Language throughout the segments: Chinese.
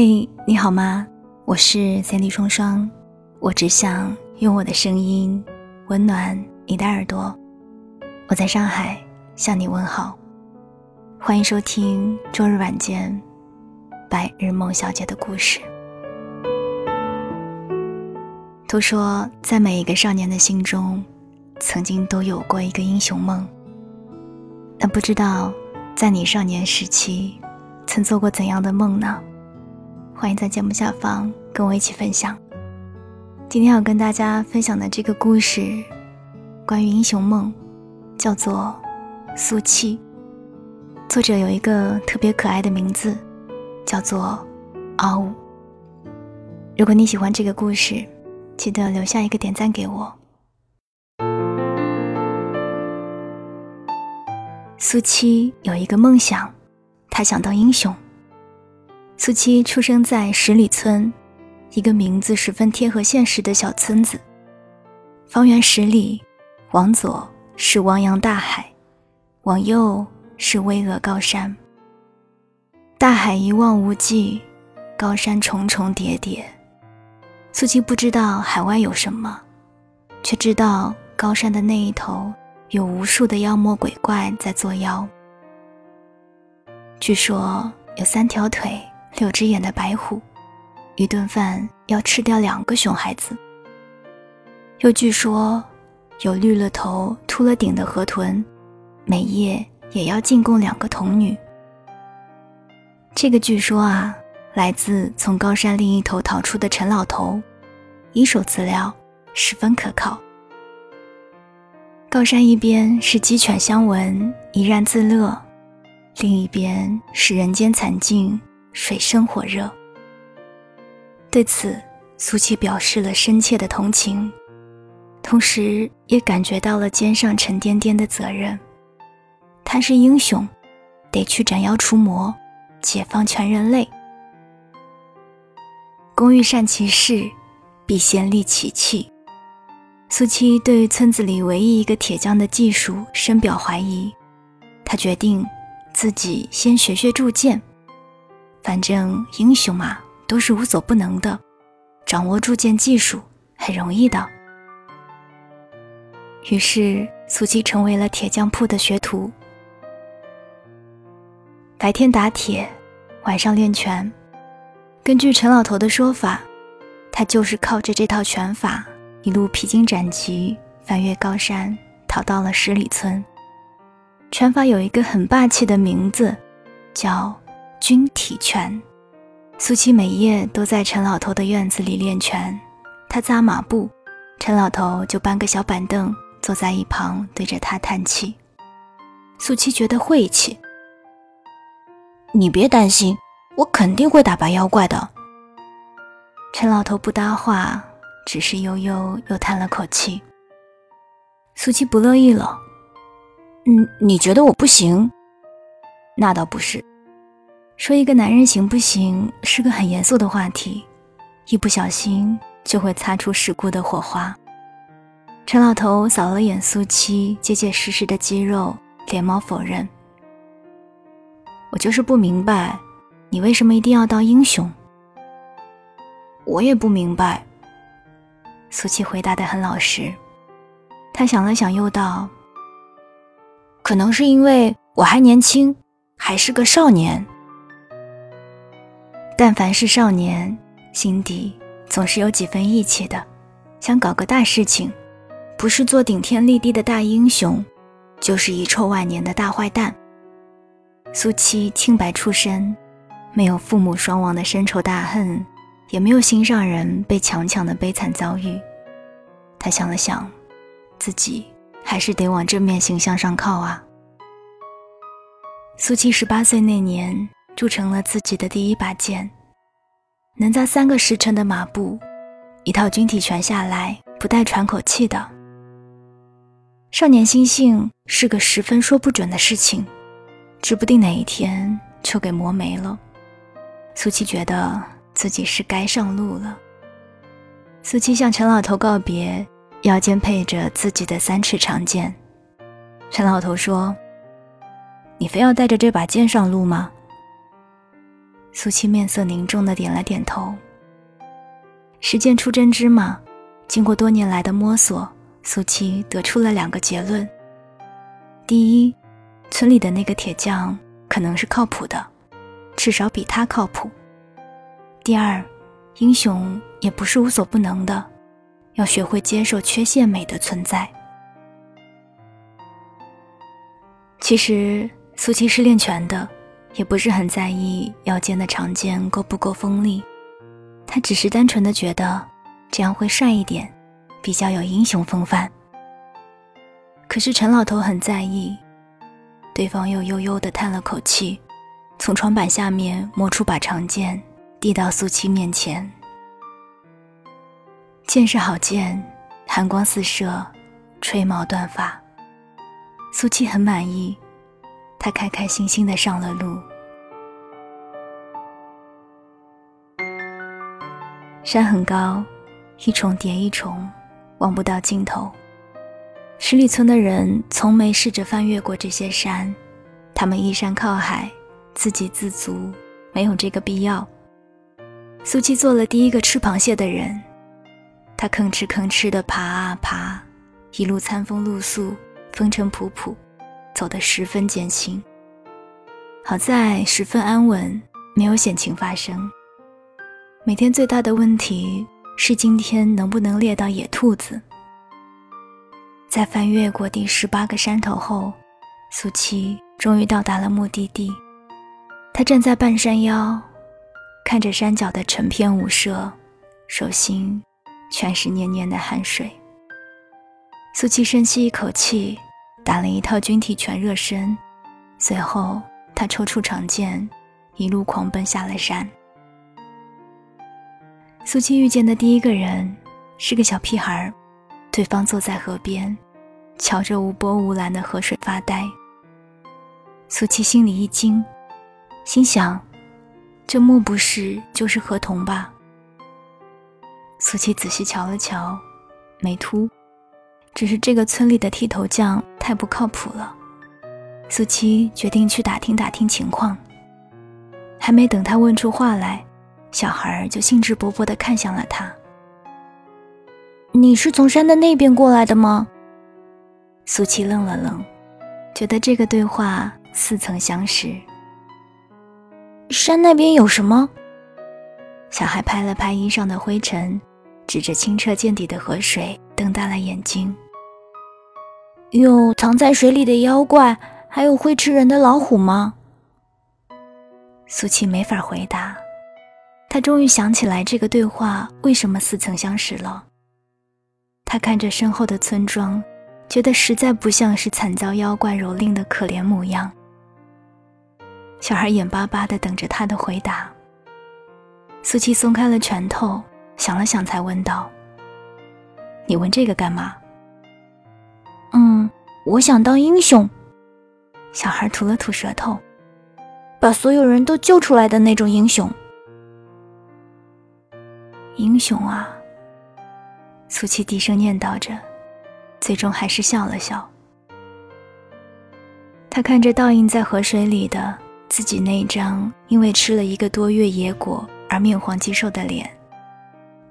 嘿，你好吗？我是三 D 双双，我只想用我的声音温暖你的耳朵。我在上海向你问好，欢迎收听周日晚间白日梦小姐的故事。都说，在每一个少年的心中，曾经都有过一个英雄梦。那不知道，在你少年时期，曾做过怎样的梦呢？欢迎在节目下方跟我一起分享。今天要跟大家分享的这个故事，关于英雄梦，叫做《苏七》。作者有一个特别可爱的名字，叫做嗷呜。如果你喜欢这个故事，记得留下一个点赞给我。苏七有一个梦想，他想当英雄。苏七出生在十里村，一个名字十分贴合现实的小村子。方圆十里，往左是汪洋大海，往右是巍峨高山。大海一望无际，高山重重叠叠。苏七不知道海外有什么，却知道高山的那一头有无数的妖魔鬼怪在作妖。据说有三条腿。六只眼的白虎，一顿饭要吃掉两个熊孩子。又据说有绿了头、秃了顶的河豚，每夜也要进贡两个童女。这个据说啊，来自从高山另一头逃出的陈老头，一手资料十分可靠。高山一边是鸡犬相闻，怡然自乐，另一边是人间惨境。水深火热。对此，苏七表示了深切的同情，同时也感觉到了肩上沉甸甸的责任。他是英雄，得去斩妖除魔，解放全人类。工欲善其事，必先利其器。苏七对村子里唯一一个铁匠的技术深表怀疑，他决定自己先学学铸剑。反正英雄嘛，都是无所不能的，掌握铸剑技术很容易的。于是苏七成为了铁匠铺的学徒，白天打铁，晚上练拳。根据陈老头的说法，他就是靠着这套拳法，一路披荆斩棘，翻越高山，逃到了十里村。拳法有一个很霸气的名字，叫。军体拳，苏七每夜都在陈老头的院子里练拳。他扎马步，陈老头就搬个小板凳坐在一旁，对着他叹气。苏七觉得晦气。你别担心，我肯定会打败妖怪的。陈老头不搭话，只是悠悠又叹了口气。苏七不乐意了。嗯，你觉得我不行？那倒不是。说一个男人行不行是个很严肃的话题，一不小心就会擦出事故的火花。陈老头扫了眼苏七结结实实的肌肉，连忙否认：“我就是不明白，你为什么一定要当英雄？”我也不明白。苏七回答的很老实，他想了想，又道：“可能是因为我还年轻，还是个少年。”但凡是少年，心底总是有几分义气的，想搞个大事情，不是做顶天立地的大英雄，就是遗臭万年的大坏蛋。苏七清白出身，没有父母双亡的深仇大恨，也没有心上人被强抢的悲惨遭遇。他想了想，自己还是得往正面形象上靠啊。苏七十八岁那年。铸成了自己的第一把剑，能扎三个时辰的马步，一套军体拳下来不带喘口气的。少年心性是个十分说不准的事情，指不定哪一天就给磨没了。苏七觉得自己是该上路了。苏七向陈老头告别，腰间配着自己的三尺长剑。陈老头说：“你非要带着这把剑上路吗？”苏七面色凝重的点了点头。实践出真知嘛，经过多年来的摸索，苏七得出了两个结论：第一，村里的那个铁匠可能是靠谱的，至少比他靠谱；第二，英雄也不是无所不能的，要学会接受缺陷美的存在。其实苏七是练拳的，也不是很在意腰间的长剑够不够锋利，他只是单纯的觉得这样会帅一点，比较有英雄风范。可是陈老头很在意，对方又悠悠的叹了口气，从床板下面摸出把长剑。递到苏七面前，剑是好剑，寒光四射，吹毛断发。苏七很满意，他开开心心的上了路。山很高，一重叠一重，望不到尽头。十里村的人从没试着翻越过这些山，他们依山靠海，自给自足，没有这个必要。苏七做了第一个吃螃蟹的人，他吭哧吭哧地爬啊爬，一路餐风露宿，风尘仆仆，走得十分艰辛。好在十分安稳，没有险情发生。每天最大的问题是今天能不能猎到野兔子。在翻越过第十八个山头后，苏七终于到达了目的地。他站在半山腰。看着山脚的成片舞社，手心全是黏黏的汗水。苏七深吸一口气，打了一套军体拳热身，随后他抽出长剑，一路狂奔下了山。苏七遇见的第一个人是个小屁孩，对方坐在河边，瞧着无波无澜的河水发呆。苏七心里一惊，心想。这莫不是就是河童吧？苏七仔细瞧了瞧，没秃，只是这个村里的剃头匠太不靠谱了。苏七决定去打听打听情况。还没等他问出话来，小孩就兴致勃勃地看向了他：“你是从山的那边过来的吗？”苏七愣了愣，觉得这个对话似曾相识。山那边有什么？小孩拍了拍衣上的灰尘，指着清澈见底的河水，瞪大了眼睛。有藏在水里的妖怪，还有会吃人的老虎吗？苏七没法回答。他终于想起来这个对话为什么似曾相识了。他看着身后的村庄，觉得实在不像是惨遭妖怪蹂躏的可怜模样。小孩眼巴巴地等着他的回答。苏七松开了拳头，想了想，才问道：“你问这个干嘛？”“嗯，我想当英雄。”小孩吐了吐舌头，“把所有人都救出来的那种英雄。”“英雄啊！”苏七低声念叨着，最终还是笑了笑。他看着倒映在河水里的。自己那张因为吃了一个多月野果而面黄肌瘦的脸，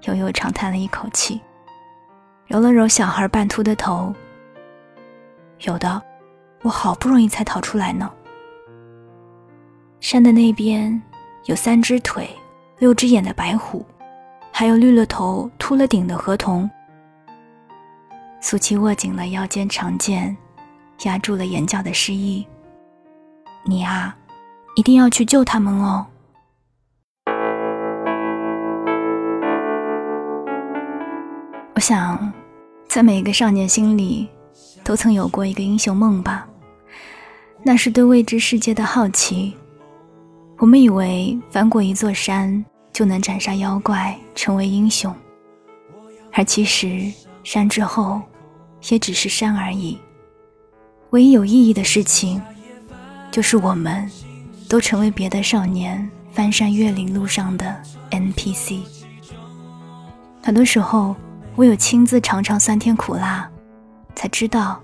悠悠长叹了一口气，揉了揉小孩半秃的头。有的，我好不容易才逃出来呢。山的那边有三只腿、六只眼的白虎，还有绿了头、秃了顶的河童。苏七握紧了腰间长剑，压住了眼角的失意。你啊。一定要去救他们哦！我想，在每一个少年心里，都曾有过一个英雄梦吧。那是对未知世界的好奇。我们以为翻过一座山就能斩杀妖怪，成为英雄，而其实山之后，也只是山而已。唯一有意义的事情，就是我们。都成为别的少年翻山越岭路上的 NPC。很多时候，唯有亲自尝尝酸甜苦辣，才知道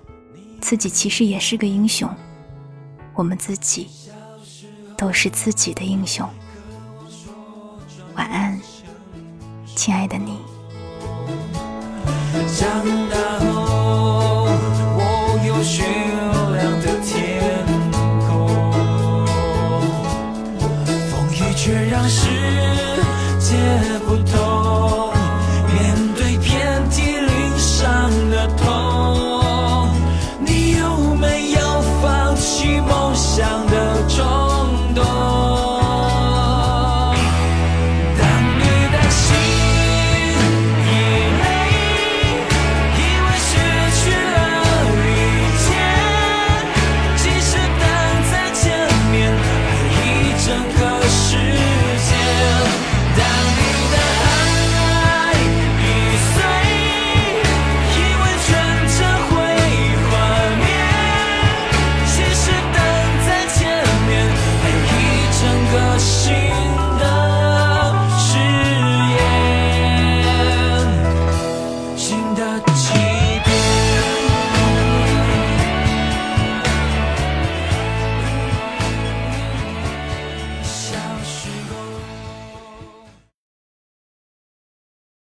自己其实也是个英雄。我们自己都是自己的英雄。晚安，亲爱的你。长大后，我有雪。却让世界不。面对遍体鳞伤的